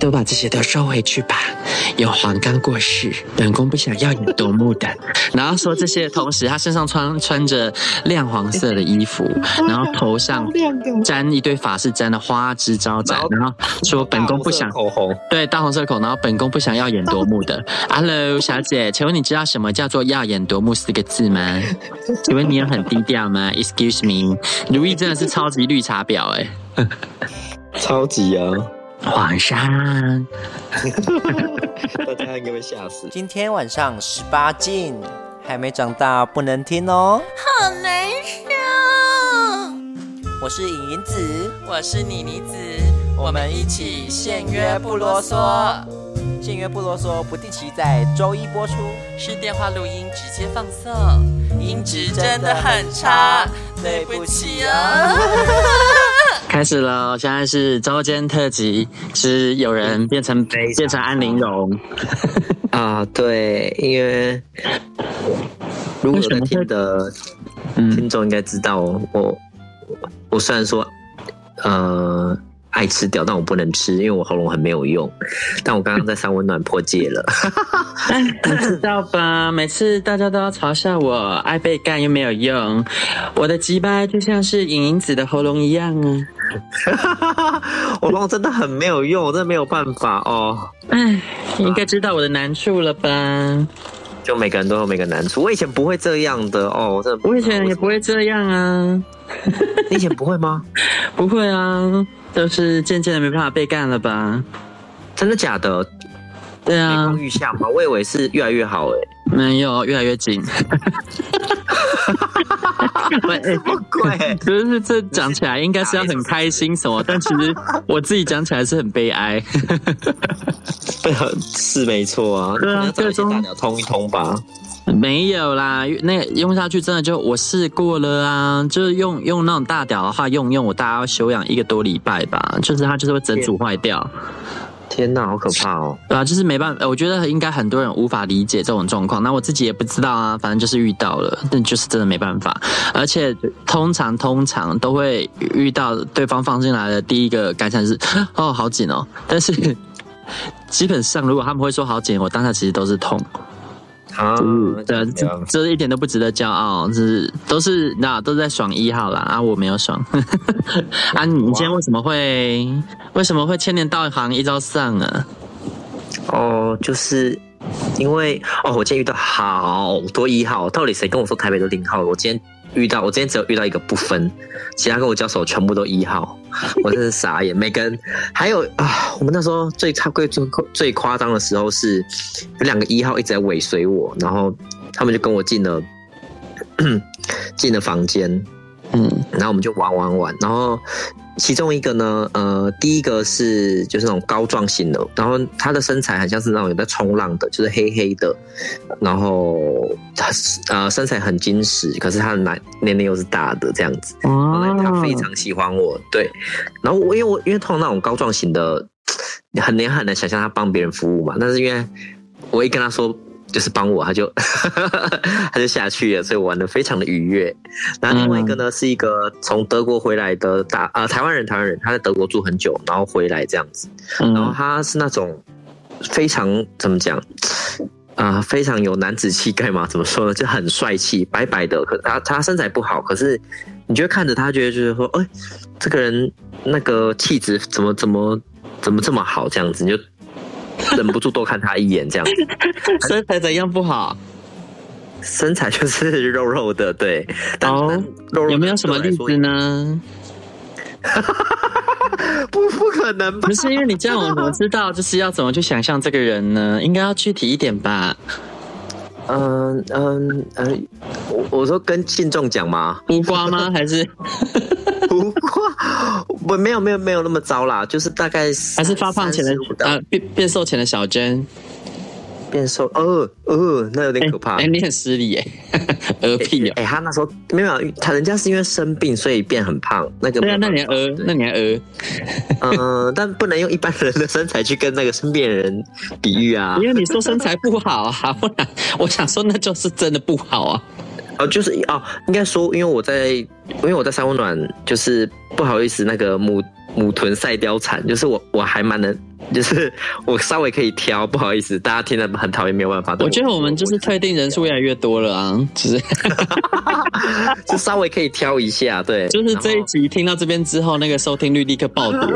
都把这些都收回去吧。有黄刚过世，本宫不想要眼夺目的。然后说这些的同时，他身上穿穿着亮黄色的衣服，然后头上沾一堆法式沾的花枝招展，然后说本宫不想口红，对大红色口，然后本宫不想耀眼夺目的。Hello，小姐，请问你知道什么叫做耀眼夺目四个字吗？请问你有很低调吗？Excuse me，如意真的是超级绿茶婊哎、欸，超级啊！皇上，大家应该会吓死。今天晚上十八禁，还没长大不能听哦。好难受。我是影影子，我是妮妮子，我们一起限约不啰嗦。限约不啰嗦，不定期在周一播出，是电话录音直接放送，音质真的很差，对不起啊。开始了，现在是周间特辑，是有人变成变成安陵容。啊？对，因为如果有在听的听众应该知道，我我虽然说呃爱吃掉，但我不能吃，因为我喉咙很没有用。但我刚刚在三温暖破戒了，你知道吧？每次大家都要嘲笑我爱被干又没有用，我的鸡巴就像是影影子的喉咙一样啊。我喉咙真的很没有用，我真的没有办法哦。哎，你应该知道我的难处了吧？就每个人都有每个难处。我以前不会这样的哦，我真的。我以前也不会这样啊。你以前不会吗？不会啊，就是渐渐的没办法被干了吧？真的假的？对啊。每况愈下吗？我以为是越来越好诶。没有，越来越紧。喂，欸、不贵，就是这讲起来应该是要很开心什么，但其实我自己讲起来是很悲哀。是没错啊，对啊，这个大鸟通一通吧。没有啦，那用下去真的就我试过了啊，就是用用那种大屌的话，用用我大概要休养一个多礼拜吧，就是它就是会整组坏掉。天哪，好可怕哦！对啊，就是没办法，我觉得应该很多人无法理解这种状况。那我自己也不知道啊，反正就是遇到了，但就是真的没办法。而且通常通常都会遇到对方放进来的第一个感想是哦，好紧哦。但是 基本上如果他们会说好紧，我当下其实都是痛。啊，对，这这一点都不值得骄傲，就是都是那都是在爽一号啦啊，我没有爽。啊，你今天为什么会为什么会千年道行一招上啊？哦，就是因为哦，我今天遇到好多一号，到底谁跟我说台北都零号？我今天。遇到我今天只有遇到一个不分，其他跟我交手全部都一号，我真是傻眼。没跟还有啊，我们那时候最差最最最夸张的时候是有两个一号一直在尾随我，然后他们就跟我进了 进了房间，嗯，然后我们就玩玩玩，然后。其中一个呢，呃，第一个是就是那种膏状型的，然后他的身材很像是那种有在冲浪的，就是黑黑的，然后他呃身材很精实，可是他的奶年龄又是大的这样子，哦，他非常喜欢我，对，然后我因为我因为通常那种膏状型的，很难很难想象他帮别人服务嘛，但是因为我一跟他说。就是帮我，他就 他就下去了，所以我玩的非常的愉悦。然后另外一个呢，是一个从德国回来的大呃台湾人，台湾人他在德国住很久，然后回来这样子。然后他是那种非常怎么讲啊、呃，非常有男子气概嘛？怎么说呢？就很帅气，白白的。可他他身材不好，可是你就会看着他，觉得就是说，哎，这个人那个气质怎么怎么怎么这么好？这样子你就。忍不住多看他一眼，这样子。身材怎样不好？身材就是肉肉的，对。哦，肉肉有没有什么例子呢？不，不可能吧？不是因为你这样，我怎么知道就是要怎么去想象这个人呢？应该要具体一点吧。嗯嗯嗯，我我说跟信众讲吗？胡瓜吗？还是？不过我没有没有没有那么糟啦，就是大概还是发胖前的啊变变瘦前的小珍，变瘦哦哦那有点可怕，哎、欸欸、你很失礼哎，鹅屁哦，哎、他那时候没有他人家是因为生病所以变很胖，那个对啊那你鹅那你鹅，嗯、呃、但不能用一般人的身材去跟那个生病人比喻啊，因为你说身材不好啊，不然我想说那就是真的不好啊。啊，就是哦，应该说，因为我在，因为我在三温暖，就是不好意思，那个母母豚赛貂蝉，就是我我还蛮能，就是我稍微可以挑，不好意思，大家听得很讨厌，没有办法。我觉得我们就是退订人数越来越多了啊，就是 就稍微可以挑一下，对，就是这一集听到这边之后，那个收听率立刻暴跌。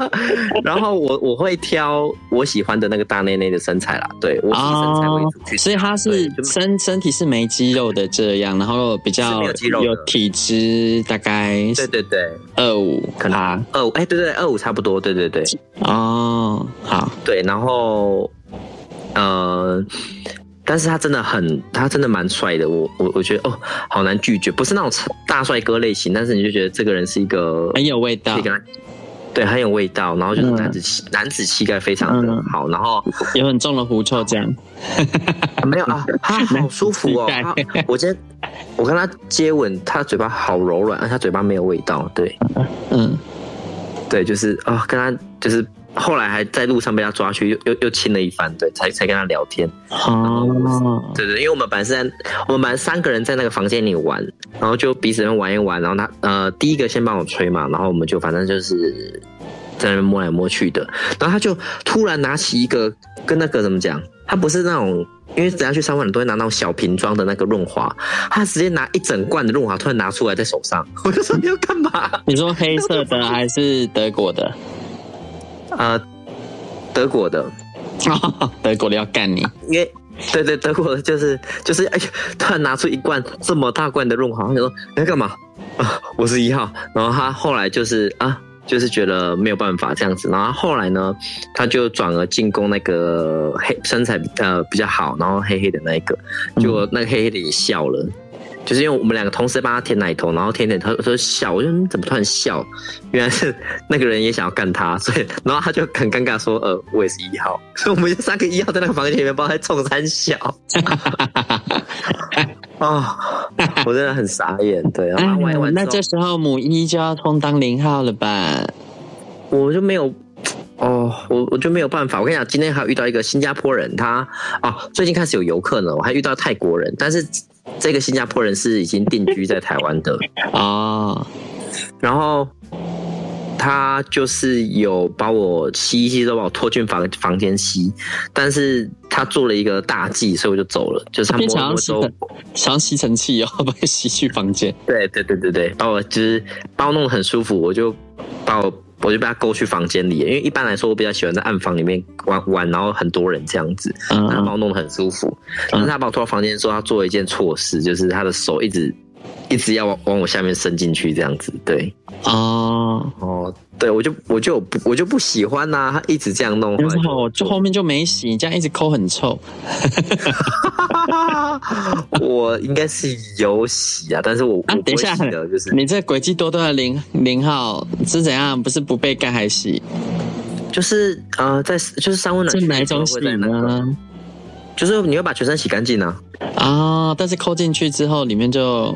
然后我我会挑我喜欢的那个大内内的身材啦，对我以身材为主，所以他是身身体是没肌肉的这样，然后比较有体脂，大概对对对二五可能二五哎对对二五差不多，对对对哦好对，然后呃，但是他真的很他真的蛮帅的，我我我觉得哦好难拒绝，不是那种大帅哥类型，但是你就觉得这个人是一个很有味道。对，很有味道，然后就是男子气，嗯、男子气概非常的好，然后有很重的狐臭，这样没有啊，他好舒服哦。他我今天我跟他接吻，他嘴巴好柔软，他嘴巴没有味道。对，嗯，对，就是啊、哦，跟他就是后来还在路上被他抓去，又又又亲了一番，对，才才跟他聊天。哦，对对，因为我们本来是在我们本来三个人在那个房间里玩，然后就彼此玩一玩，然后他呃第一个先帮我吹嘛，然后我们就反正就是。在那边摸来摸去的，然后他就突然拿起一个跟那个怎么讲？他不是那种，因为等下去三温都会拿那种小瓶装的那个润滑，他直接拿一整罐的润滑突然拿出来在手上，我就说你要干嘛？你说黑色的还是德国的？呃，德国的，德国的要干你，因为对对，德国的就是就是哎呀，突然拿出一罐这么大罐的润滑，他说你要干嘛？啊，我是一号，然后他后来就是啊。就是觉得没有办法这样子，然后后来呢，他就转而进攻那个黑身材呃比较好，然后黑黑的那一个，结果那个黑黑的也笑了，嗯、就是因为我们两个同时帮他舔奶头，然后舔舔他说笑，我说你怎么突然笑？原来是那个人也想要干他，所以然后他就很尴尬说呃我也是一号，所以我们就三个一号在那个房间里面帮他冲三笑。啊、哦，我真的很傻眼，对啊，玩一玩。那这时候母一就要充当零号了吧？我就没有，哦，我我就没有办法。我跟你讲，今天还有遇到一个新加坡人，他哦，最近开始有游客呢。我还遇到泰国人，但是这个新加坡人是已经定居在台湾的啊，哦、然后。他就是有把我吸一吸，都把我拖进房房间吸，但是他做了一个大忌，所以我就走了。就是他摸摸都想吸尘器哦，把我吸去房间。对对对对对，把我就是把我弄得很舒服，我就把我我就被他勾去房间里。因为一般来说，我比较喜欢在暗房里面玩玩，然后很多人这样子，嗯、他把我弄得很舒服。但是他把我拖到房间的时候，他做了一件错事，就是他的手一直。一直要往往我下面伸进去这样子，对，哦哦，对我就我就不我就不喜欢呐、啊，他一直这样弄，然后就后面就没洗，你这样一直抠很臭。我应该是有洗啊，但是我啊，等一下，就是你这诡计多端的零零号是怎样？不是不被干还洗？就是呃，在就是三温暖是哪一种洗呢？就是你会把全身洗干净呢？啊，但是抠进去之后里面就。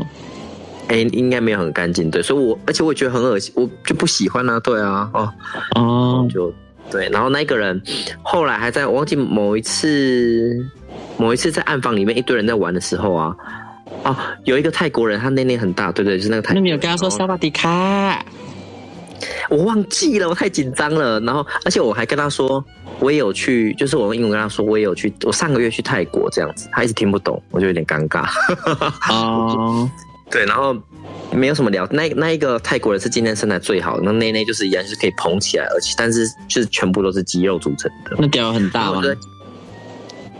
哎、欸，应该没有很干净，对，所以我而且我也觉得很恶心，我就不喜欢啊，对啊，哦，哦，就对，然后那个人后来还在，我忘记某一次，某一次在暗房里面一堆人在玩的时候啊，哦，有一个泰国人，他内内很大，对对，就是那个泰国人。那你有跟他说萨瓦迪卡？我忘记了，我太紧张了。然后，而且我还跟他说，我也有去，就是我用英文跟他说，我也有去，我上个月去泰国这样子，他一直听不懂，我就有点尴尬。哦。对，然后没有什么聊。那那一个泰国人是今天身材最好的，那内内就是一样，就是可以捧起来，而且但是就是全部都是肌肉组成的。那屌很大吗？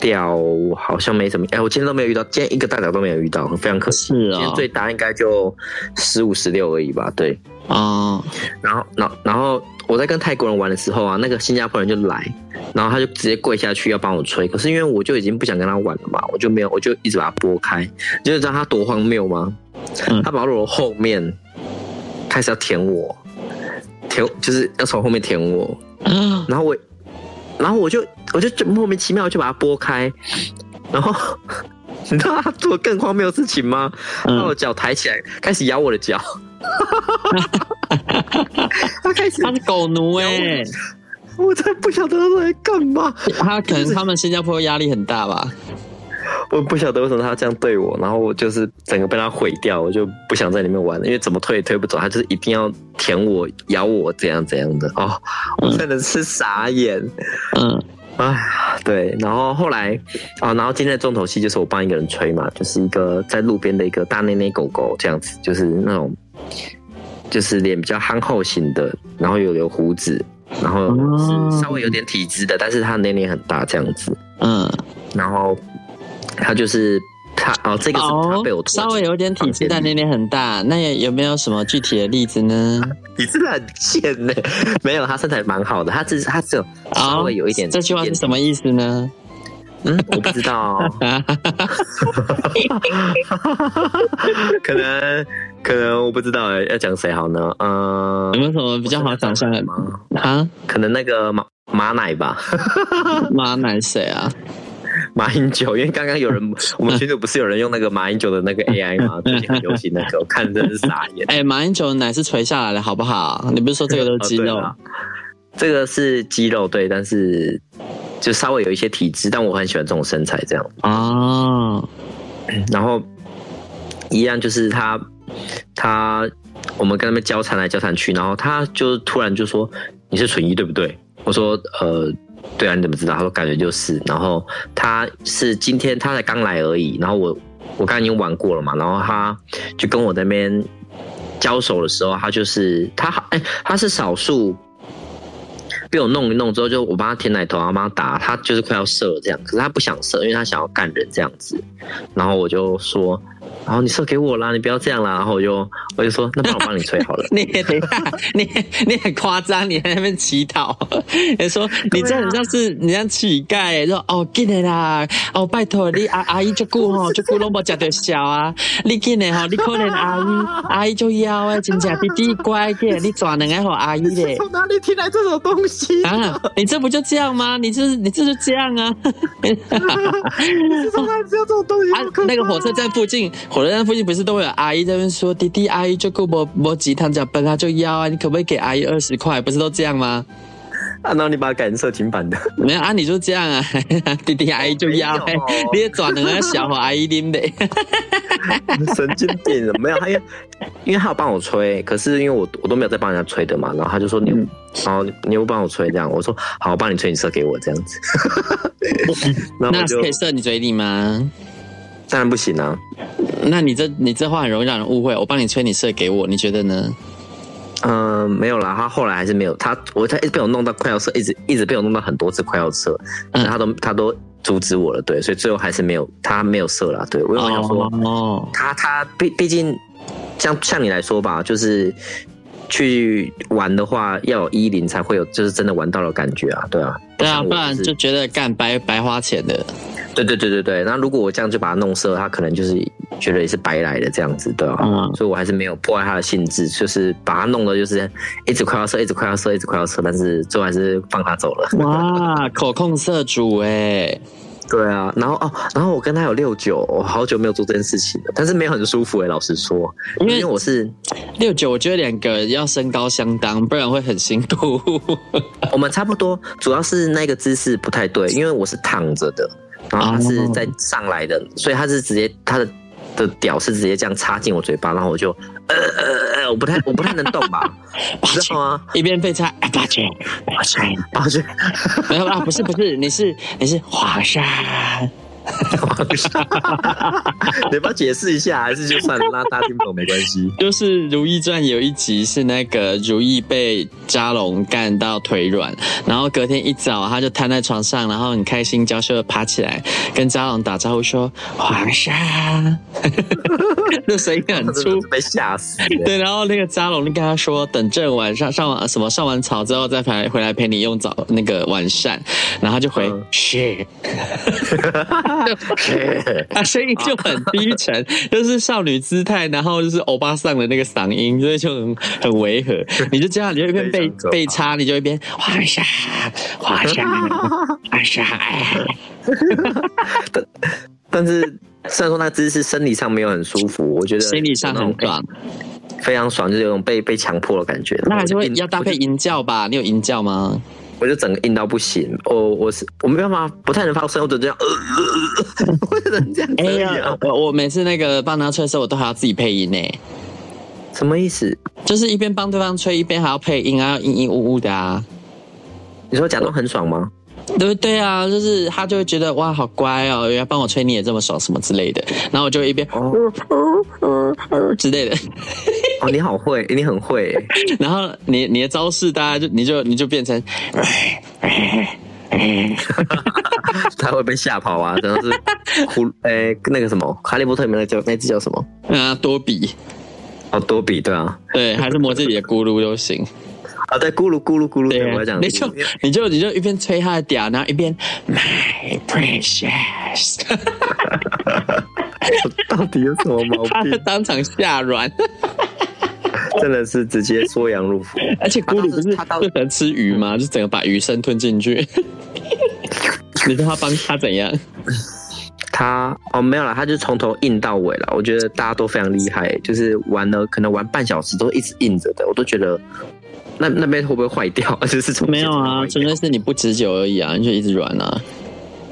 屌好像没什么。哎，我今天都没有遇到，今天一个大屌都没有遇到，非常可惜。是啊、哦，今天最大应该就十五十六而已吧。对啊，然后，然后，然后我在跟泰国人玩的时候啊，那个新加坡人就来，然后他就直接跪下去要帮我吹，可是因为我就已经不想跟他玩了嘛，我就没有，我就一直把他拨开。你就知道他多荒谬吗？他跑到我后面，开始要舔我，舔就是要从后面舔我，嗯然后我，然后我就我就莫名其妙就把它拨开，然后 你知道他做更荒谬的事情吗？把我脚抬起来，开始咬我的脚，他开始他是狗奴哎、欸，我才不晓得他在干嘛，他可能他们新加坡压力很大吧。我不晓得为什么他这样对我，然后我就是整个被他毁掉，我就不想在里面玩了，因为怎么推也推不走，他就是一定要舔我、咬我，怎样怎样的。哦，我真的是傻眼，嗯，哎，对，然后后来啊、哦，然后今天的重头戏就是我帮一个人吹嘛，就是一个在路边的一个大内内狗狗这样子，就是那种就是脸比较憨厚型的，然后有留胡子，然后是稍微有点体质的，但是他的内内很大这样子，嗯。然后他就是他哦，这个是他被我、哦、稍微有点体质，但年龄很大。那有有没有什么具体的例子呢？你真的很贱呢。没有，他身材蛮好的，他只是他只有稍微有一点、哦。这句话是什么意思呢？嗯，我不知道。可能可能我不知道哎，要讲谁好呢？嗯，有没有什么比较好长相的吗？啊，可能那个马马奶吧。马奶谁啊？马英九，因为刚刚有人，我们群主不是有人用那个马英九的那个 AI 吗？最近很流行那个，我看真是傻眼。哎、欸，马英九的奶是垂下来的，好不好？你不是说这个都是肌肉？哦、这个是肌肉，对，但是就稍微有一些体质，但我很喜欢这种身材，这样啊。然后一样就是他，他我们跟他们交谈来交谈去，然后他就突然就说：“你是纯一对不对？”我说：“呃。”对啊，你怎么知道？他说感觉就是，然后他是今天他才刚来而已，然后我我刚刚已经玩过了嘛，然后他就跟我那边交手的时候，他就是他哎，他是少数被我弄一弄之后，就我帮他舔奶头，然后帮他打，他就是快要射了这样，可是他不想射，因为他想要干人这样子，然后我就说。然后你射给我啦，你不要这样啦。然后我就我就说，那不然我帮你吹好了。你等一下，你你很夸张，你在那边乞讨。你说你这很像是你像乞丐，说哦，进来啦，哦，拜托你阿阿姨就顾吼，就顾拢无食到笑啊。你进来吼，你可怜阿姨，阿姨就要哎，真正弟弟乖点，你转两个好阿姨嘞。从哪里听来这种东西啊？你这不就这样吗？你这你这就这样啊？你从哪里知道这种东西？啊，那个火车站附近。火车站附近不是都会有阿姨在那边说，弟弟阿姨就够摸摸几趟脚本他就要啊，你可不可以给阿姨二十块？不是都这样吗？啊，然后你把它改成色情版的，没有啊？你就这样啊？弟弟阿姨就要，你也转成个小伙阿姨拎的，神经病了没有？他因为因为他有帮我吹，可是因为我我都没有在帮人家吹的嘛，然后他就说你，嗯、然后你又帮我吹这样，我说好，我帮你吹，你射给我这样子，那可以射你嘴里吗？当然不行啊！那你这你这话很容易让人误会。我帮你吹，你射给我，你觉得呢？嗯、呃，没有啦，他后来还是没有。他我他一直被我弄到快要射，一直一直被我弄到很多次快要射，嗯、他都他都阻止我了，对，所以最后还是没有，他没有射啦。对，我有想说，哦，他他毕毕竟像像你来说吧，就是去玩的话要有一零才会有，就是真的玩到了感觉啊，对啊，对啊，不然就觉得干白白花钱的。对对对对对，那如果我这样就把它弄色，他可能就是觉得也是白来的这样子，对吧？嗯，所以我还是没有破坏他的兴致，就是把它弄的，就是一直快要射，一直快要射，一直快要射，但是最后还是放他走了。哇，口控色主哎，对啊，然后哦，然后我跟他有六九，我好久没有做这件事情了，但是没有很舒服哎，老实说，因为我是六九，我觉得两个人要身高相当，不然会很辛苦。我们差不多，主要是那个姿势不太对，因为我是躺着的。然后它是在上来的，所以他是直接他的的屌是直接这样插进我嘴巴，然后我就呃呃呃，我不太我不太能动吧？知道吗？一边被插，八千八千八千，没有啦，不是不是，你是你是华山。你帮解释一下，还是就算了，让大家听不懂没关系。就是《如懿传》有一集是那个如懿被扎龙干到腿软，然后隔天一早她就瘫在床上，然后很开心娇羞的爬起来跟扎龙打招呼说：“皇上。”那声音很粗，被吓死。对，然后那个扎龙就跟他说：“等朕晚上上完什么上完朝之后再回回来陪你用早那个晚膳。”然后他就回是。他声音就很低沉，就是少女姿态，然后就是欧巴桑的那个嗓音，所以就很很违和。你就这样，你就一边被 被插，你就一边皇上，皇上，皇上。但但是虽然说那姿势生理上没有很舒服，我觉得心理上很爽，非常爽，就是有种被被强迫的感觉。那还是会要搭配淫叫吧？你有淫叫吗？我就整个硬到不行。我我是我没办法，不太能发声，我就这样，呃，我只能这样。哎呀，我我每次那个帮他吹的时候，我都还要自己配音呢。什么意思？就是一边帮对方吹，一边还要配音啊，要嘤嘤呜呜的啊。你说假装很爽吗？对对啊，就是他就会觉得哇，好乖哦，原来帮我吹你也这么爽，什么之类的。然后我就一边哦哦哦 之类的。哦，你好会，你很会。然后你你的招式，大家就你就你就变成，他会被吓跑啊！真的是，呼，诶，那个什么，哈利波特里面那叫那只叫什么？啊，多比。哦，多比对啊，对，还是魔戒里的咕噜都行。啊，对，咕噜咕噜咕噜，对，我讲，你就你就你就一边吹他的屌，然后一边 My precious，到底有什么毛病？他当场下软，真的是直接缩阳入腹。而且咕噜不是他最喜欢吃鱼吗？就整个把鱼生吞进去。你说他帮他怎样？他哦没有了，他就从头硬到尾了。我觉得大家都非常厉害，就是玩了可能玩半小时都一直硬着的，我都觉得。那那边会不会坏掉？就是从没有啊，纯粹是你不持久而已啊，你就一直软啊。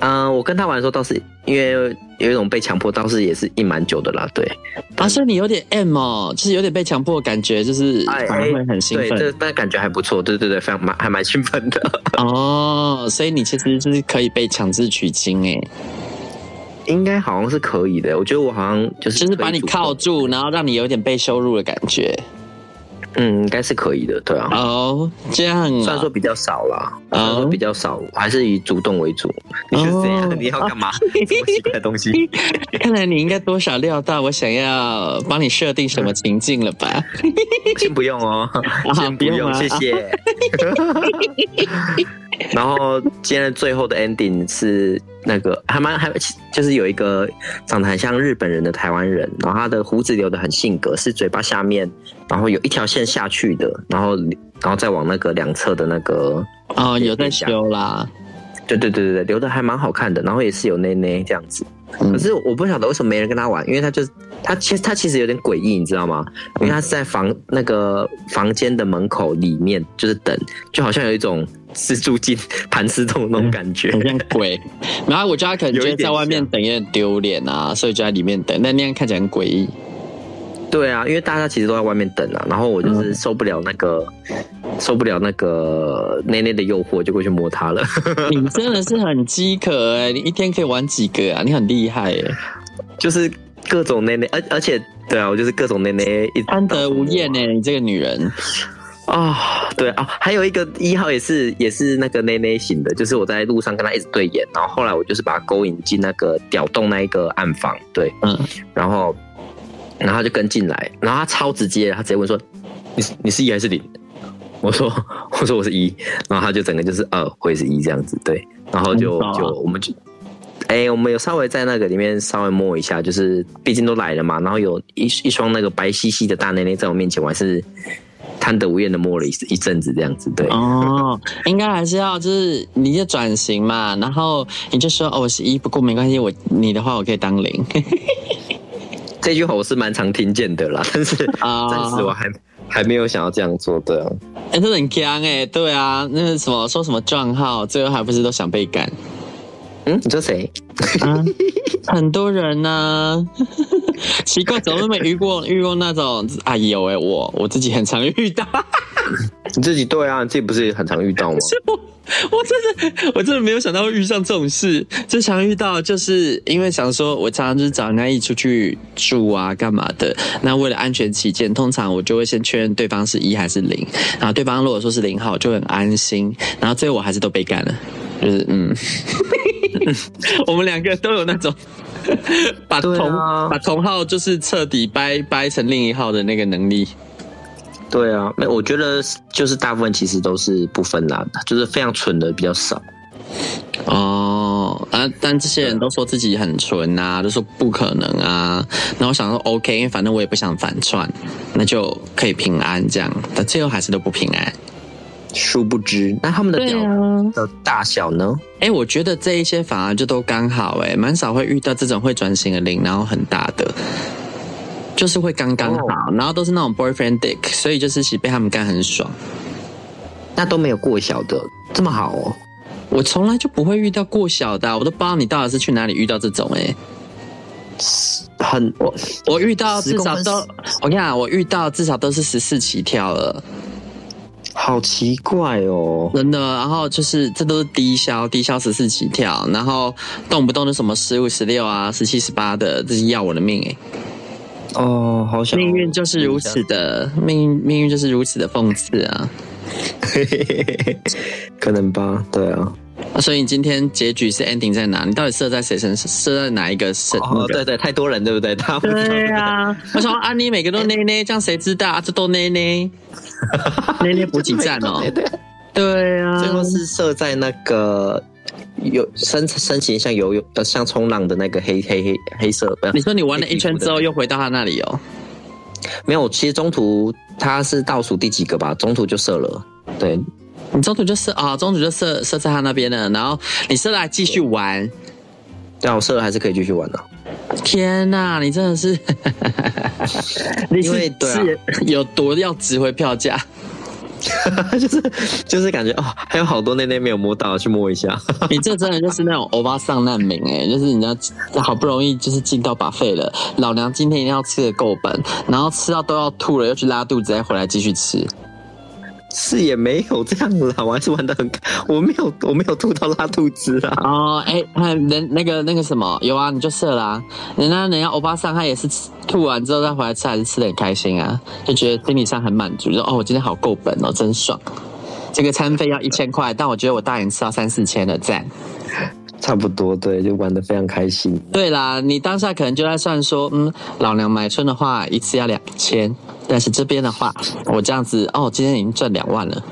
嗯、呃，我跟他玩的时候倒是因为有一种被强迫，倒是也是硬蛮久的啦。对，啊，所以你有点 M 哦，就是有点被强迫的感觉，就是反而会很兴奋。对，这那感觉还不错。对对对，非常蛮还蛮兴奋的。哦，所以你其实就是可以被强制取经诶。应该好像是可以的。我觉得我好像就是就是把你铐住，然后让你有点被羞辱的感觉。嗯，应该是可以的，对啊。哦，这样、啊，虽然说比较少啦，虽然说比较少，我还是以主动为主。你是这样？你要干嘛？什么奇怪的东西？看来你应该多少料到我想要帮你设定什么情境了吧？先不用哦，先不用，谢谢。然后今天的最后的 ending 是那个还蛮还就是有一个长得很像日本人的台湾人，然后他的胡子留得很性格，是嘴巴下面然后有一条线下去的，然后然后再往那个两侧的那个哦有在修啦，对对对对对，留的还蛮好看的，然后也是有内内这样子。可是我不晓得为什么没人跟他玩，因为他就他其实他其实有点诡异，你知道吗？因为他是在房那个房间的门口里面，就是等，就好像有一种蜘蛛精盘丝洞那种感觉，很像鬼。然后我觉得他可能觉得在外面等有点丢脸啊，所以就在里面等，但那样看起来很诡异。对啊，因为大家其实都在外面等啊，然后我就是受不了那个、嗯、受不了那个内内的诱惑，就过去摸他了。你真的是很饥渴哎、欸！你一天可以玩几个啊？你很厉害哎、欸！就是各种内内，而而且对啊，我就是各种内内，贪得无厌哎！你这个女人啊、哦，对啊，还有一个一号也是也是那个内内型的，就是我在路上跟他一直对眼，然后后来我就是把他勾引进那个屌洞那一个暗房，对，嗯，然后。然后他就跟进来，然后他超直接，他直接问说：“你你是一还是零？”我说：“我说我是一。”然后他就整个就是二，我也是一这样子，对。然后就就我们就，哎，我们有稍微在那个里面稍微摸一下，就是毕竟都来了嘛。然后有一一双那个白兮兮的大内内在我面前，我还是贪得无厌的摸了一一阵子这样子，对。哦，应该还是要就是你就转型嘛，然后你就说：“哦，我是一，不过没关系，我你的话我可以当零。” 这句话我是蛮常听见的啦，但是 暂时我还、uh, 还没有想要这样做的。哎、欸，这很僵哎，对啊，那个什么说什么账号，最后还不是都想被干？嗯，你说谁？啊，很多人呢、啊，奇怪，怎么都没遇过遇过那种？哎呦哎，我我自己很常遇到。你自己对啊，你自己不是也很常遇到吗？我 真的，我真的没有想到会遇上这种事。最常遇到就是因为想说，我常常就是找人家一起出去住啊，干嘛的。那为了安全起见，通常我就会先确认对方是一还是零。然后对方如果说是零号，我就很安心。然后最后我还是都被干了，就是嗯，我们两个都有那种 把同、啊、把同号就是彻底掰掰成另一号的那个能力。对啊，没，我觉得就是大部分其实都是不分啦，就是非常蠢的比较少。哦，啊，但这些人都说自己很蠢啊，都说不可能啊。那我想说，OK，因为反正我也不想反串，那就可以平安这样。但最后还是都不平安。殊不知，那他们的屌的大小呢？哎、啊欸，我觉得这一些反而就都刚好、欸，哎，蛮少会遇到这种会转型的零，然后很大的。就是会刚刚好，oh. 然后都是那种 boyfriend dick，所以就是其实被他们干很爽。那都没有过小的，这么好哦。我从来就不会遇到过小的，我都不知道你到底是去哪里遇到这种哎、欸。很我我遇到至少都，我跟你讲，我遇到至少都是十四起跳了，好奇怪哦，真的。然后就是这都是低消，低消十四起跳，然后动不动就什么十五、十六啊、十七、十八的，这是要我的命哎。哦，好想命运就是如此的命运，命运就是如此的讽刺啊。可能吧，对啊。所以你今天结局是 ending 在哪？你到底设在谁身上？射在哪一个身？哦，对对，太多人，对不对？他对啊。我想说啊，你每个都捏捏，这样谁知道啊？这都捏捏，捏捏补给站哦。对啊，最后是设在那个有身身形像游泳呃像冲浪的那个黑黑黑黑色。你说你玩了一圈之后又回到他那里哦？没有，其实中途他是倒数第几个吧？中途就射了，对。你中途就射啊，中途就射射在他那边了，然后你射了还继续玩，对啊，我射了还是可以继续玩的。天哪，你真的是，因为对啊，有多要值回票价，就是就是感觉哦，还有好多内内没有摸到，去摸一下。你这真的就是那种欧巴桑难民哎，就是人家好不容易就是进到把肺了，老娘今天一定要吃的够本，然后吃到都要吐了，又去拉肚子，再回来继续吃。是也没有这样啦，我还是玩的很，我没有我没有吐到拉肚子啊。哦，哎、欸，人那个那个什么有啊，你就射啦、啊。人家人家欧巴桑他也是吐完之后再回来吃，还是吃的很开心啊，就觉得心理上很满足，说哦，我今天好够本哦，真爽。这个餐费要一千块，但我觉得我大人吃到三四千的赞。差不多，对，就玩的非常开心。对啦，你当下可能就在算说，嗯，老娘买春的话一次要两千。但是这边的话，我这样子哦，今天已经赚两万了，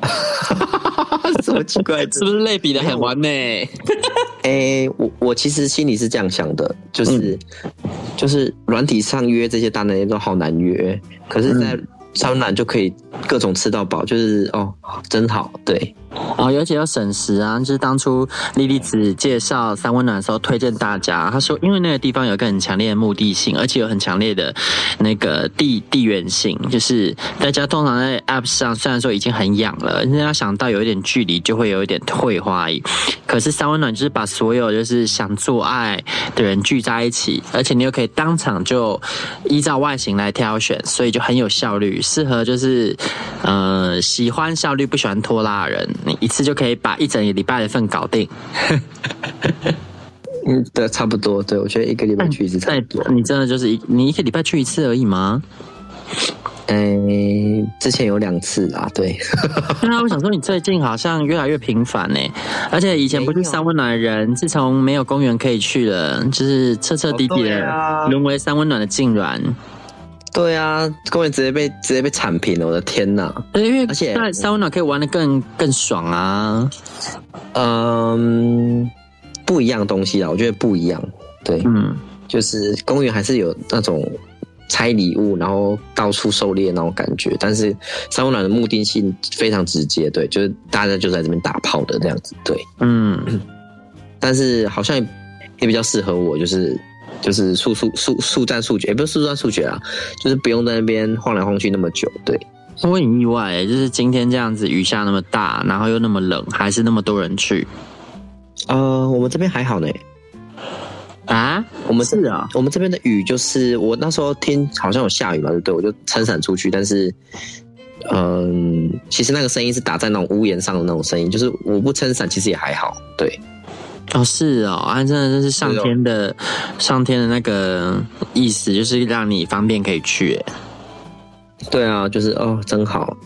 什么奇怪？是不是类比的很完美？哎、欸，我我其实心里是这样想的，就是、嗯、就是软体上约这些大男人都好难约，可是，在三温暖就可以各种吃到饱，就是哦，真好，对。哦，尤其要省时啊！就是当初莉莉子介绍三温暖的时候，推荐大家。她说，因为那个地方有一个很强烈的目的性，而且有很强烈的那个地地缘性。就是大家通常在 App 上，虽然说已经很痒了，人家想到有一点距离，就会有一点退化而已。可是三温暖就是把所有就是想做爱的人聚在一起，而且你又可以当场就依照外形来挑选，所以就很有效率，适合就是呃喜欢效率不喜欢拖拉的人。你一次就可以把一整个礼拜的份搞定。嗯，对，差不多。对，我觉得一个礼拜去一次差不多。你真的就是一，你一个礼拜去一次而已吗？哎、欸，之前有两次啊。对。那我想说，你最近好像越来越频繁呢。而且以前不去三温暖的人，自从没有公园可以去了，就是彻彻底底的沦为三温暖的痙攣。对啊，公园直接被直接被铲平了，我的天哪！因为而且在三温暖可以玩的更更爽啊。嗯，不一样东西啊，我觉得不一样。对，嗯，就是公园还是有那种拆礼物，然后到处狩猎那种感觉。但是三温暖的目的性非常直接，对，就是大家就在这边打炮的这样子。对，嗯，但是好像也比较适合我，就是。就是速速速速战速决，也不是速战速决啊，就是不用在那边晃来晃去那么久。对，我很意外，就是今天这样子雨下那么大，然后又那么冷，还是那么多人去。呃，我们这边还好呢。啊，我们是啊，我们这边的雨就是我那时候听好像有下雨嘛，对，我就撑伞出去，但是，嗯，其实那个声音是打在那种屋檐上的那种声音，就是我不撑伞其实也还好，对。哦，是哦，啊，真的就是上天的，哦、上天的那个意思，就是让你方便可以去。对啊，就是哦，真好。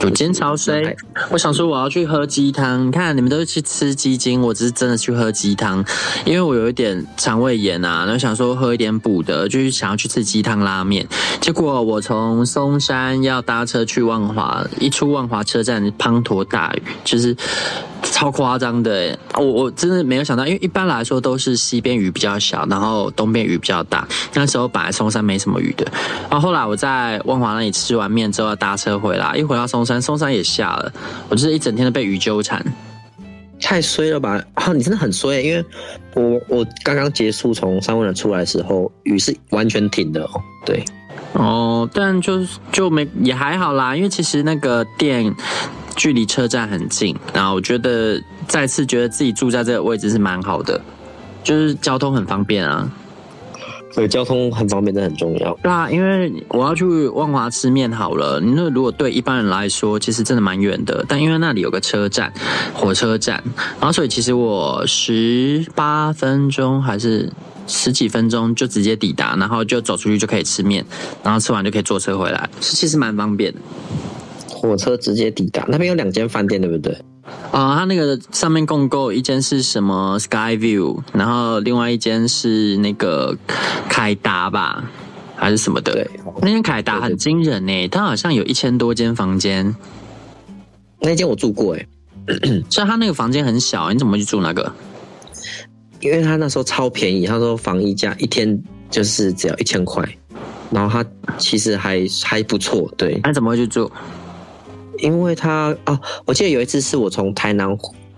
我今天超衰，我想说我要去喝鸡汤。你看你们都是去吃鸡精，我只是真的去喝鸡汤，因为我有一点肠胃炎啊，然后想说喝一点补的，就是想要去吃鸡汤拉面。结果我从松山要搭车去万华，一出万华车站滂沱大雨，就是。超夸张的，我我真的没有想到，因为一般来说都是西边雨比较小，然后东边雨比较大。那时候本来松山没什么雨的，然后后来我在万华那里吃完面之后要搭车回来，一回到松山，松山也下了，我就是一整天都被雨纠缠，太衰了吧？啊，你真的很衰，因为我我刚刚结束从三温暖出来的时候，雨是完全停的哦，对。哦，但就就没也还好啦，因为其实那个店距离车站很近，然后我觉得再次觉得自己住在这个位置是蛮好的，就是交通很方便啊。所以交通很方便，真的很重要。对啊，因为我要去万华吃面好了。那如果对一般人来说，其实真的蛮远的。但因为那里有个车站，火车站，然后所以其实我十八分钟还是十几分钟就直接抵达，然后就走出去就可以吃面，然后吃完就可以坐车回来，其实蛮方便的。火车直接抵达，那边有两间饭店，对不对？啊、呃，它那个上面共购一间是什么 Sky View，然后另外一间是那个凯达吧，还是什么的？对，那间凯达很惊人呢，它好像有一千多间房间。那间我住过哎，所以它那个房间很小，你怎么会去住那个？因为他那时候超便宜，他说房一价一天就是只要一千块，然后他其实还还不错，对。那怎么会去住？因为他哦，我记得有一次是我从台南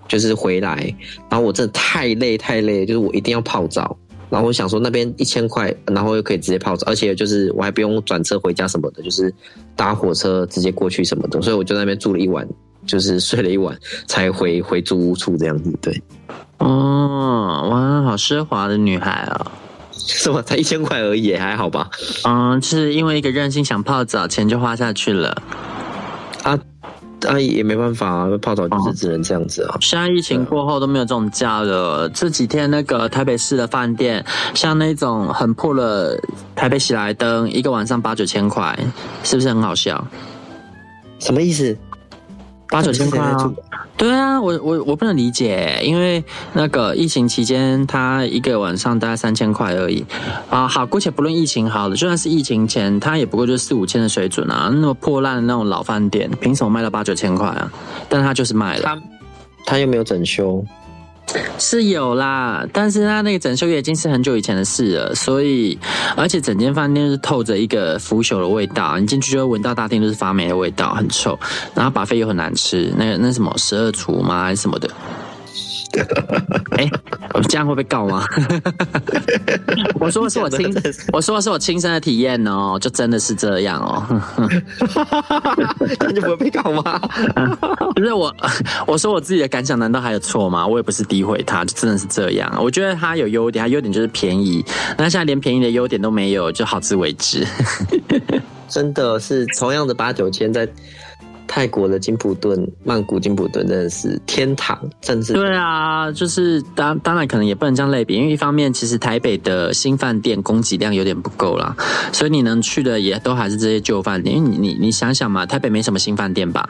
就是回来，然后我真的太累太累，就是我一定要泡澡，然后我想说那边一千块，然后又可以直接泡澡，而且就是我还不用转车回家什么的，就是搭火车直接过去什么的，所以我就在那边住了一晚，就是睡了一晚才回回租屋处这样子。对，哦，哇，好奢华的女孩啊！是吗？才一千块而已，还好吧？嗯，是因为一个任性想泡澡，钱就花下去了。啊，啊也没办法啊，泡澡就是只能这样子啊。现在疫情过后都没有这种价了。这几天那个台北市的饭店，像那种很破的台北喜来登，一个晚上八九千块，是不是很好笑？什么意思？八九千块啊？对啊，我我我不能理解，因为那个疫情期间，他一个晚上大概三千块而已啊。好，姑且不论疫情好了，就算是疫情前，他也不过就四五千的水准啊。那么破烂的那种老饭店，凭什么卖到八九千块啊？但他就是卖了，他他又没有整修。是有啦，但是他那个整修也已经是很久以前的事了，所以而且整间饭店是透着一个腐朽的味道，你进去就会闻到大厅都是发霉的味道，很臭，然后把飞又很难吃，那个那什么十二厨吗还是什么的？哎、欸，我这样会被告吗？我说的是我亲，我说的是我亲身的体验哦，就真的是这样哦。那就不会被告吗？不是我，我说我自己的感想，难道还有错吗？我也不是诋毁他，就真的是这样。我觉得他有优点，他优点就是便宜。那现在连便宜的优点都没有，就好自为之。真的是同样的八九千在。泰国的金普顿、曼谷金普顿真的是天堂，甚至对啊，就是当当然可能也不能这样类比，因为一方面其实台北的新饭店供给量有点不够啦，所以你能去的也都还是这些旧饭店。因为你你你想想嘛，台北没什么新饭店吧？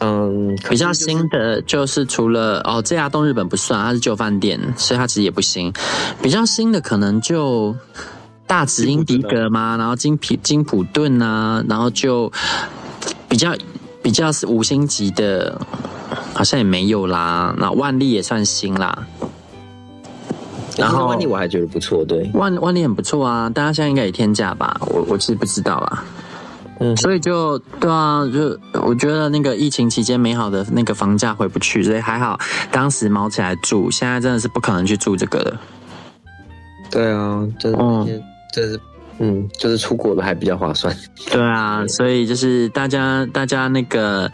嗯，比较新的就是除了哦，这家东日本不算，它是旧饭店，所以它其实也不新。比较新的可能就。大直英迪格嘛，然后金皮金普顿啊，然后就比较比较是五星级的，好像也没有啦。那万丽也算新啦，然后万丽我还觉得不错，对，万万丽很不错啊，大家现在应该也天价吧？我我其实不知道啊，嗯，所以就对啊，就我觉得那个疫情期间美好的那个房价回不去，所以还好当时毛起来住，现在真的是不可能去住这个了。对啊，真的。嗯就是，嗯，就是出国的还比较划算。对啊，所以就是大家大家那个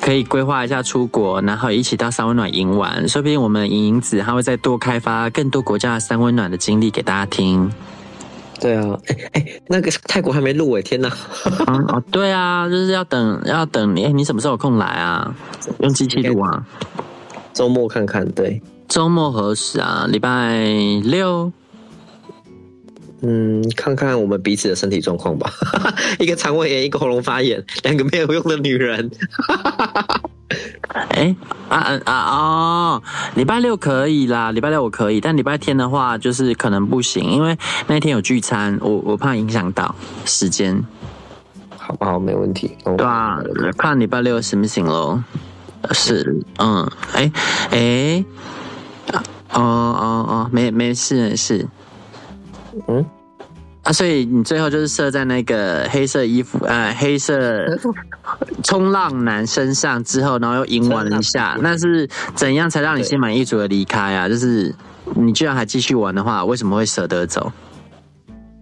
可以规划一下出国，然后一起到三温暖营玩。说不定我们莹莹子还会再多开发更多国家的三温暖的经历给大家听。对啊，哎哎，那个泰国还没录哎，天哪！嗯 哦，对啊，就是要等要等你，你什么时候有空来啊？用机器录啊？周末看看，对，周末何时啊？礼拜六。嗯，看看我们彼此的身体状况吧。一个肠胃炎，一个喉咙发炎，两个没有用的女人。哎、欸，啊啊啊哦，礼拜六可以啦，礼拜六我可以，但礼拜天的话就是可能不行，因为那天有聚餐，我我怕影响到时间。好不好？没问题。对啊，看礼拜六行不行喽？是，嗯，哎、欸、哎，哦哦哦，没没事没事。嗯啊，所以你最后就是射在那个黑色衣服，呃，黑色 冲浪男身上之后，然后又赢完了一下，那是怎样才让你心满意足的离开啊？就是你居然还继续玩的话，为什么会舍得走？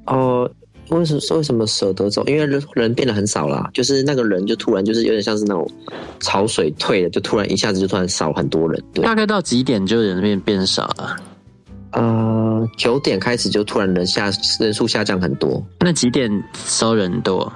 哦，为什么为什么舍得走？因为人人变得很少了，就是那个人就突然就是有点像是那种潮水退了，就突然一下子就突然少很多人。对，大概到几点就人变变少了？呃，九点开始就突然人下人数下降很多。那几点收人多？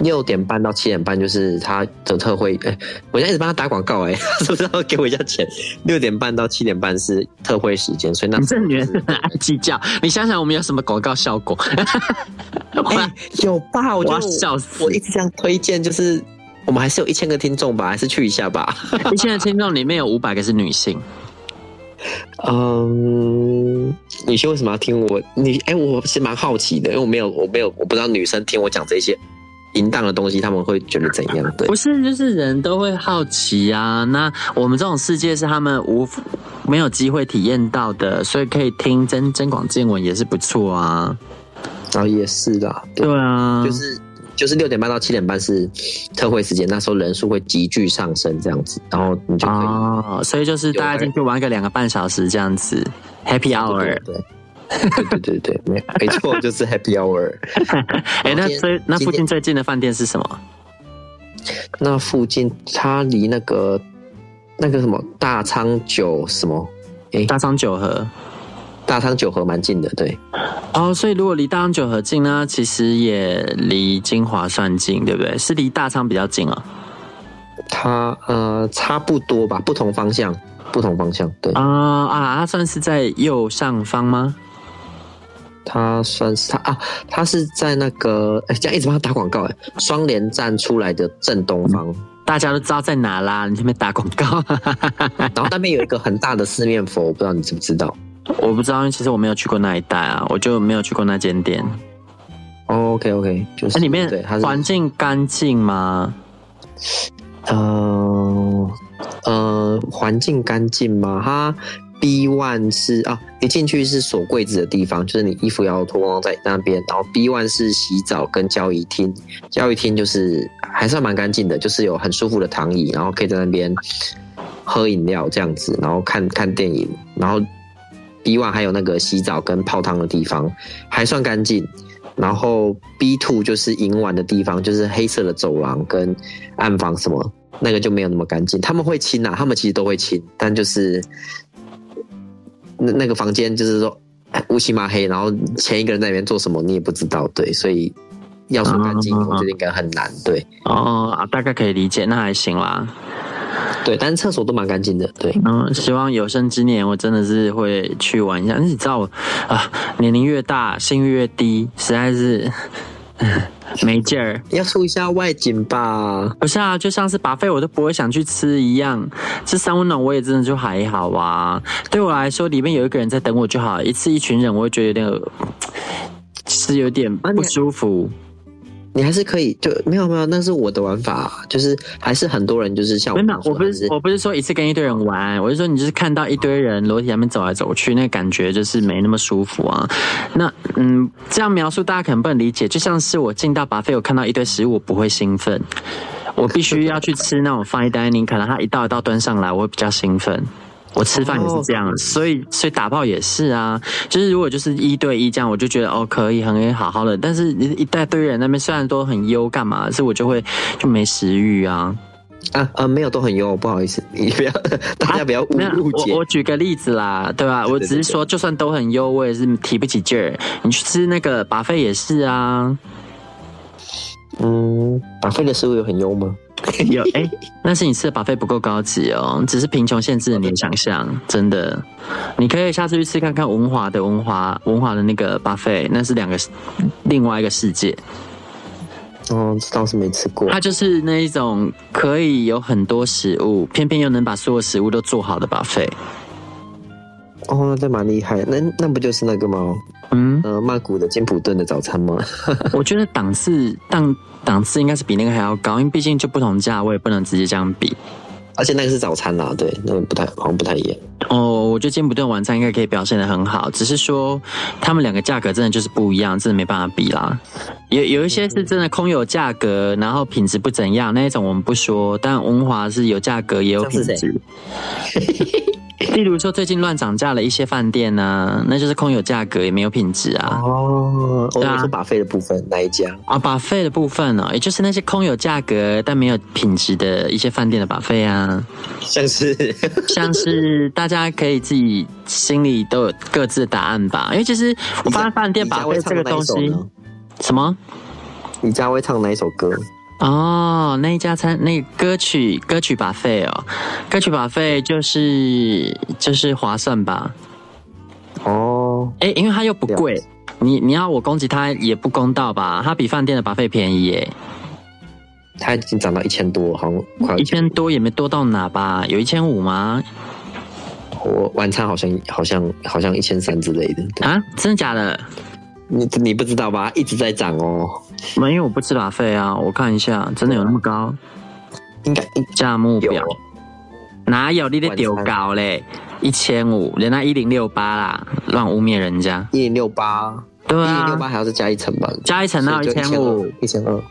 六点半到七点半就是他的特惠，哎、欸，我现在一直帮他打广告、欸，哎，是不是要给我一下钱？六点半到七点半是特惠时间，所以那你这女人很爱计较。你想想，我们有什么广告效果？欸、有吧？我就笑死！我一直这样推荐，就是我们还是有一千个听众吧，还是去一下吧。一千个听众里面有五百个是女性。嗯，女性为什么要听我？你哎、欸，我是蛮好奇的，因为我没有，我没有，我不知道女生听我讲这些淫荡的东西，他们会觉得怎样？对，不是，就是人都会好奇啊。那我们这种世界是他们无没有机会体验到的，所以可以听增增广见闻也是不错啊。啊，也是啦，对，对啊，就是。就是六点半到七点半是特惠时间，那时候人数会急剧上升，这样子，然后你就可以哦，所以就是大家进去玩个两个半小时这样子，Happy Hour，对对对对对，没没错，就是 Happy Hour。哎、欸，那最那附近最近的饭店是什么？那附近它离那个那个什么大昌酒什么？哎、欸，大昌酒和。大昌九和蛮近的，对。哦，所以如果离大昌九和近呢，其实也离金华算近，对不对？是离大昌比较近啊、哦。它呃差不多吧，不同方向，不同方向，对。啊啊，它算是在右上方吗？它算是它啊，它是在那个哎，这样一直帮他打广告哎，双连站出来的正东方、嗯，大家都知道在哪啦。你这边打广告，然后那边有一个很大的四面佛，我不知道你知不知道。我不知道，因为其实我没有去过那一带啊，我就没有去过那间店。Oh, OK OK，就是里面环境干净吗？呃呃，环境干净吗？它 B one 是啊，一进去是锁柜子的地方，就是你衣服要脱光在那边。然后 B one 是洗澡跟交易厅，交易厅就是还算蛮干净的，就是有很舒服的躺椅，然后可以在那边喝饮料这样子，然后看看电影，然后。B one 还有那个洗澡跟泡汤的地方还算干净，然后 B two 就是营玩的地方，就是黑色的走廊跟暗房什么，那个就没有那么干净。他们会清啊，他们其实都会清，但就是那那个房间就是说乌漆嘛黑，然后前一个人在里面做什么你也不知道，对，所以要说干净，我觉得应该很难，对。哦，大概可以理解，那还行啦。对，但是厕所都蛮干净的。对，嗯，希望有生之年我真的是会去玩一下。你知道我啊，年龄越大，性欲越低，实在是 没劲儿。要出一下外景吧？不是啊，就像是 buffet 我都不会想去吃一样。这三温暖我也真的就还好啊。对我来说，里面有一个人在等我就好。一次一群人，我会觉得有点，是有点不舒服。你还是可以，就没有没有，那是我的玩法，就是还是很多人就是像我们，我不是我不是说一次跟一堆人玩，我是说你就是看到一堆人楼梯上面走来走去，那个感觉就是没那么舒服啊。那嗯，这样描述大家可能不能理解，就像是我进到 buffet，我看到一堆食物，我不会兴奋，我必须要去吃那种 fine dining，可能他一道一道端上来，我会比较兴奋。我吃饭也是这样，oh, 所以所以打炮也是啊，就是如果就是一对一这样，我就觉得哦可以很可以好好的，但是一大堆人那边虽然都很优干嘛，所以我就会就没食欲啊啊啊没有都很优，不好意思，你不要 大家不要误误解。我我举个例子啦，对吧？我只是说就算都很优，我也是提不起劲儿。你去吃那个 buffet 也是啊，嗯，buffet 的食物有很优吗？有哎、欸，那是你吃的 buffet 不够高级哦，只是贫穷限制了你的想象，真的。你可以下次去吃看看文华的文华文华的那个 buffet，那是两个另外一个世界。哦，这倒是没吃过。它就是那一种可以有很多食物，偏偏又能把所有食物都做好的 buffet。哦，那这蛮厉害。那那不就是那个吗？嗯，呃，曼谷的金普顿的早餐吗？我觉得档次档档次应该是比那个还要高，因为毕竟就不同价位，不能直接这样比。而且那个是早餐啦，对，那个不太好像不太一样。哦，我觉得金普顿晚餐应该可以表现的很好，只是说他们两个价格真的就是不一样，真的没办法比啦。有有一些是真的空有价格，然后品质不怎样，那一种我们不说。但文华是有价格也有品质。例如说最近乱涨价了一些饭店呢、啊，那就是空有价格也没有品质啊。哦，我啊说 buffet 的部分哪一家？啊，buffet 的部分呢、哦，也就是那些空有价格但没有品质的一些饭店的 buffet 啊，像是像是大家可以自己心里都有各自的答案吧。因为其实我发现饭店 buffet 这个东西，什么？你家会唱哪一首歌？哦，那一家餐那个、歌曲歌曲 buffet 哦，歌曲 buffet 就是就是划算吧？哦，哎，因为它又不贵，你你要我攻击它也不公道吧？它比饭店的 buffet 便宜耶，它已经涨到一千多，好像快一千多也没多到哪吧？有一千五吗？我晚餐好像好像好像一千三之类的啊？真的假的？你你不知道吧？一直在涨哦。没，因为我不吃 buffet 啊，我看一下，真的有那么高？应该价目表哪有？你得丢高嘞？一千五，人家一零六八啦，乱污蔑人家。一零六八，对啊，一零六八还要再加一层吧？加一层到一千五，一千二。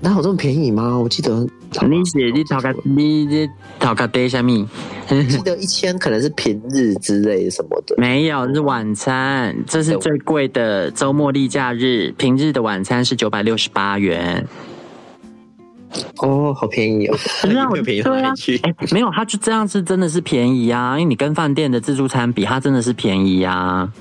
哪有这么便宜吗？我记得你写你讨个你这讨个爹虾米？记得一千可能是平日之类什么的。没有，这是晚餐，这是最贵的周末例假日，平日的晚餐是九百六十八元。哦，好便宜哦！那我便宜到哪里去？哎，没有，它就这样子，真的是便宜啊！因为你跟饭店的自助餐比，它真的是便宜啊。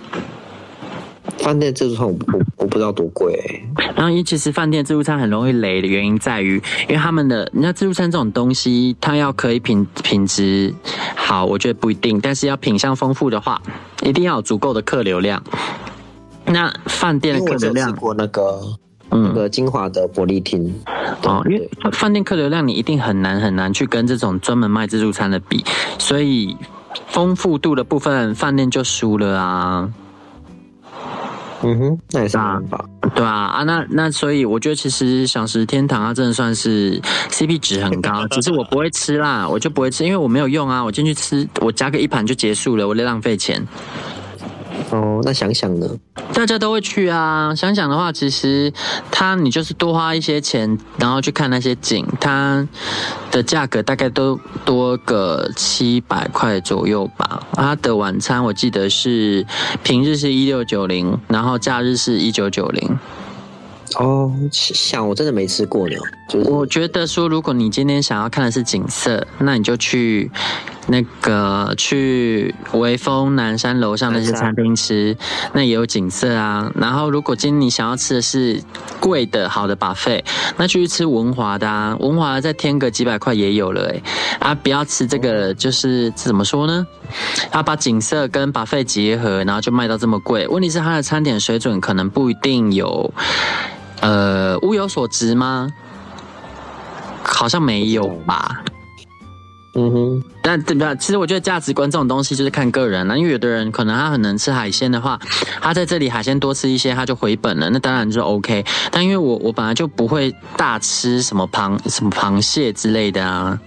饭店自助餐我我我不知道多贵、欸，然后因为其实饭店自助餐很容易雷的原因在于，因为他们的你知道自助餐这种东西，它要可以品品质好，我觉得不一定，但是要品相丰富的话，一定要有足够的客流量。那饭店的客流量，我过那个嗯那个金华的伯利厅哦，因为饭店客流量你一定很难很难去跟这种专门卖自助餐的比，所以丰富度的部分饭店就输了啊。嗯哼，那也是办法，对啊啊，那那所以我觉得其实小食天堂啊真的算是 CP 值很高，只是我不会吃啦，我就不会吃，因为我没有用啊，我进去吃，我加个一盘就结束了，我得浪费钱。哦，那想想呢？大家都会去啊。想想的话，其实它你就是多花一些钱，然后去看那些景，它的价格大概都多个七百块左右吧。它的晚餐我记得是平日是一六九零，然后假日是一九九零。哦，想我真的没吃过呢。就是我觉得说，如果你今天想要看的是景色，那你就去那个去微风南山楼上那些餐厅吃，那也有景色啊。然后，如果今天你想要吃的是贵的好的把费那就去吃文华的啊。文华再添个几百块也有了哎、啊！不要吃这个，就是怎么说呢？他把景色跟把费结合，然后就卖到这么贵。问题是他的餐点水准可能不一定有。呃，物有所值吗？好像没有吧。嗯哼，那对吧？其实我觉得价值观这种东西就是看个人了。因为有的人可能他很能吃海鲜的话，他在这里海鲜多吃一些，他就回本了，那当然就 OK。但因为我我本来就不会大吃什么螃什么螃蟹之类的啊，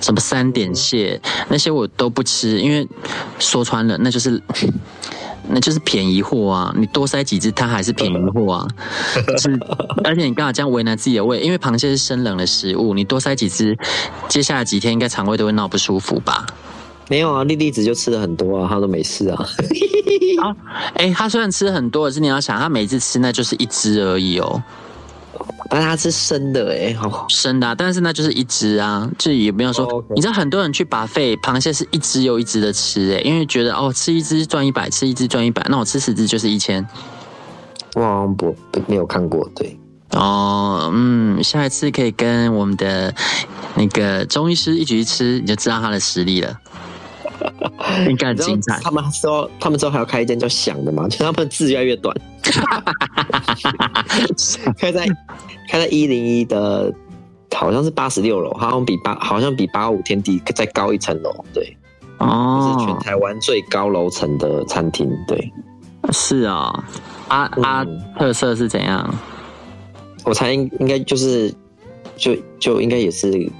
什么三点蟹那些我都不吃，因为说穿了那就是。那就是便宜货啊！你多塞几只，它还是便宜货啊！是，而且你刚好这样为难自己的胃，因为螃蟹是生冷的食物，你多塞几只，接下来几天应该肠胃都会闹不舒服吧？没有啊，莉莉子就吃了很多啊，她都没事啊。啊，哎，她虽然吃很多，可是你要想，她每次吃那就是一只而已哦。但它是生的哎，好生的，啊，但是那就是一只啊，就也没有说。Oh. 你知道很多人去 buffet，螃蟹是一只又一只的吃哎，因为觉得哦，吃一只赚一百，吃一只赚一百，那我吃十只就是一千。哇，我没有看过，对。哦，嗯，下一次可以跟我们的那个中医师一起去吃，你就知道他的实力了。应该很精彩。他们说，他们之后还要开一间叫“想”的嘛，就他们字越来越短。开在开在一零一的，好像是八十六楼，好像比八好像比八五天地再高一层楼。对，哦，是全台湾最高楼层的餐厅。对，是啊，啊啊，特色是怎样？我猜应应该就是，就就应该也是。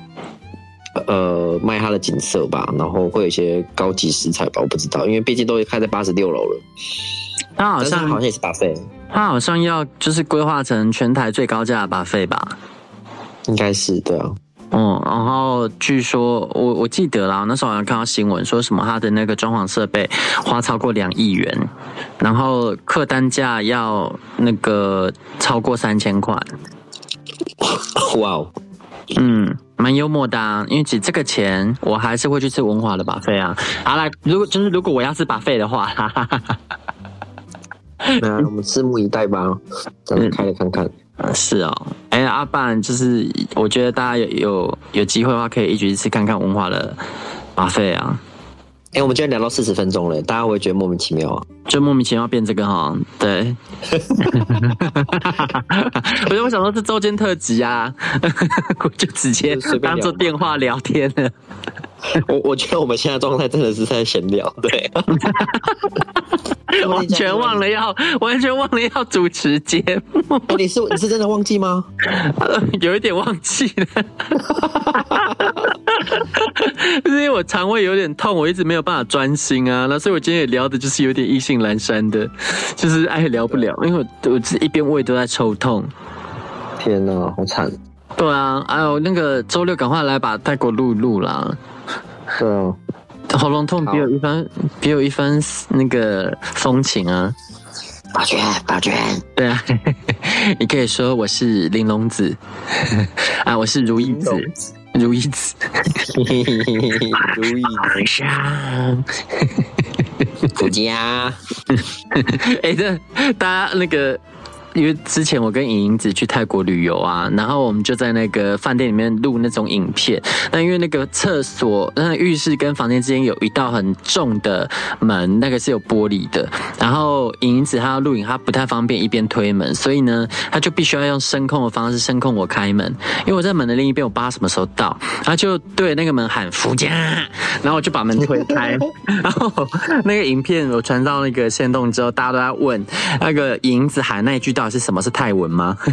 呃，卖它的景色吧，然后会有一些高级食材吧，我不知道，因为毕竟都开在八十六楼了。它好像好像也是 buffet，它好像要就是规划成全台最高价的 buffet 吧？应该是对啊。哦，然后据说我我记得啦，那时候好像看到新闻说什么他的那个装潢设备花超过两亿元，然后客单价要那个超过三千块。哇哦，嗯，蛮幽默的啊，因为其实这个钱我还是会去吃文华的 buffet 啊。好啦，如果就是如果我要吃 buffet 的话，哈哈哈哈 那我们拭目以待吧，咱们开来看看。嗯、是哦，哎、欸，阿半就是，我觉得大家有有有机会的话，可以一起去吃看看文华的 buffet 啊。哎、欸，我们今天聊到四十分钟了，大家会觉得莫名其妙啊？就莫名其妙变这个哈，对。我就想说这周间特辑啊，我就直接当做电话聊天了。我我觉得我们现在状态真的是在闲聊，对。完全忘了要，完全忘了要主持节目。你是你是真的忘记吗？有一点忘记了，是因为我肠胃有点痛，我一直没有办法专心啊。那所以我今天也聊的就是有点意兴阑珊的，就是爱聊不了，因为我我一边胃都在抽痛。天哪，好惨！对啊，哎呦，那个周六赶快来把泰国录一录啦。对啊。喉咙痛，别有一番，别有一番那个风情啊！宝娟，宝娟，对啊，你可以说我是玲珑子。啊，我是如意子，如意子，如意皇上，福家，哎，这大家那个。因为之前我跟莹莹子去泰国旅游啊，然后我们就在那个饭店里面录那种影片。那因为那个厕所、那个浴室跟房间之间有一道很重的门，那个是有玻璃的。然后莹莹子她要录影，她不太方便一边推门，所以呢，她就必须要用声控的方式声控我开门。因为我在门的另一边，我不知道什么时候到，她就对那个门喊“福家”，然后我就把门推开。然 后那个影片我传到那个线动之后，大家都在问那个颖颖子喊那一句到。是什么？是泰文吗？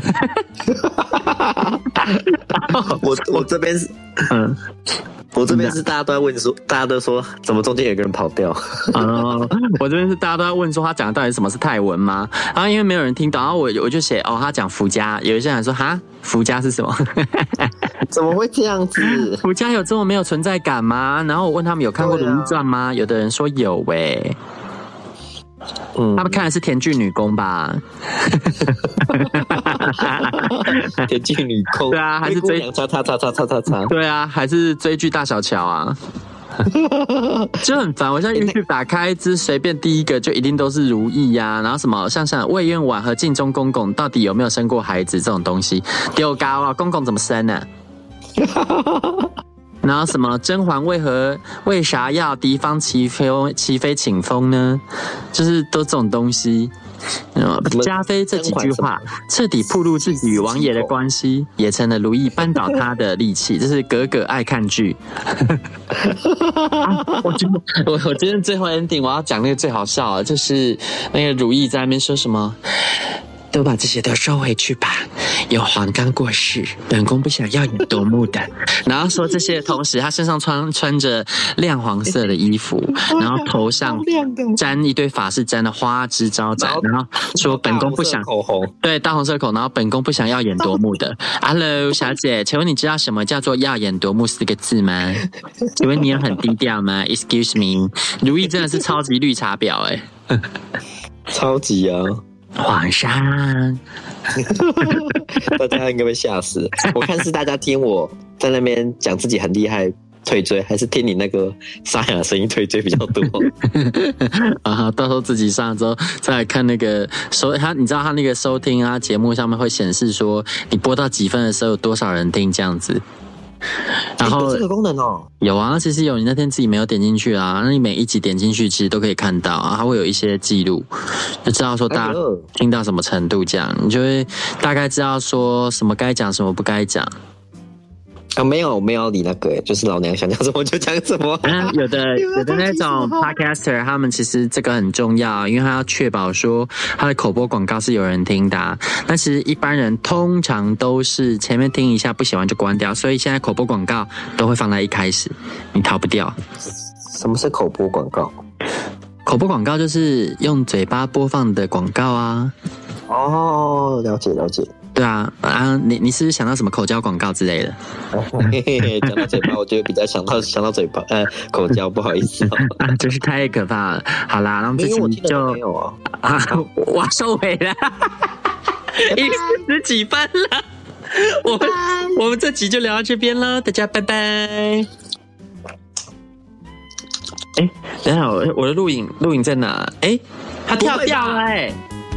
我我这边是，嗯，我这边是大家都在问说，大家都说怎么中间有个人跑掉？哦，我这边是大家都在问说他讲的到底什么是泰文吗？然后因为没有人听懂，然后我我就写哦，他讲福家，有一些人说哈，福家是什么？怎么会这样子？福家有这么没有存在感吗？然后我问他们有看过《如懿传》吗？有的人说有喂、欸。嗯，他们看的是田剧女工吧？田剧女工，对啊，还是追叉叉叉叉叉叉叉，对啊，还是追剧大小乔啊？就很烦。我现在 YouTube 打开一支随便第一个就一定都是如意呀，然后什么像像魏嬿婉和晋中公公到底有没有生过孩子这种东西？丢高啊，公公怎么生呢、啊？然后什么甄嬛为何为啥要敌方齐妃齐妃请封呢？就是都这种东西。嘉妃这几句话彻底暴露自己与王爷的关系，也成了如懿扳倒他的利器。这是格格爱看剧。啊、我觉得我我今天最后 ending 我要讲那个最好笑的，就是那个如懿在那边说什么。都把这些都收回去吧。有皇刚过世，本宫不想耀眼夺目的。然后说这些，同时他身上穿穿着亮黄色的衣服，然后头上沾一堆法式沾的花枝招展，然后说本宫不想口红，对，大红色口，然后本宫不想耀眼夺目的。Hello，小姐，请问你知道什么叫做耀眼夺目四个字吗？请问你有很低调吗？Excuse me，如意真的是超级绿茶婊哎、欸，超级啊。皇上，大家应该被吓死。我看是大家听我在那边讲自己很厉害退追，还是听你那个沙哑的声音退追比较多？啊，到时候自己上了之后再来看那个收他，你知道他那个收听啊节目上面会显示说你播到几分的时候有多少人听这样子。然后这个功能哦，有啊，其实有。你那天自己没有点进去啊，那你每一集点进去，其实都可以看到啊，它会有一些记录，就知道说大家听到什么程度，这样你就会大概知道说什么该讲，什么不该讲。啊，没有，没有你那个，就是老娘想讲什么就讲什么。嗯，有的，有的那种 podcaster，他们其实这个很重要，因为他要确保说他的口播广告是有人听的啊。但其实一般人通常都是前面听一下，不喜欢就关掉，所以现在口播广告都会放在一开始，你逃不掉。什么是口播广告？口播广告就是用嘴巴播放的广告啊。哦，了解了解。对啊，啊，你你是不是想到什么口交广告之类的？讲到嘴巴，我就比较想到想到嘴巴，呃，口交，不好意思、哦、啊，真是太可怕了。好啦，那我们这期就没有啊，啊，我收尾了，已经十几分了，我们我们这集就聊到这边了，大家拜拜。哎，等下我我的录影录影在哪？哎，它跳掉了哎。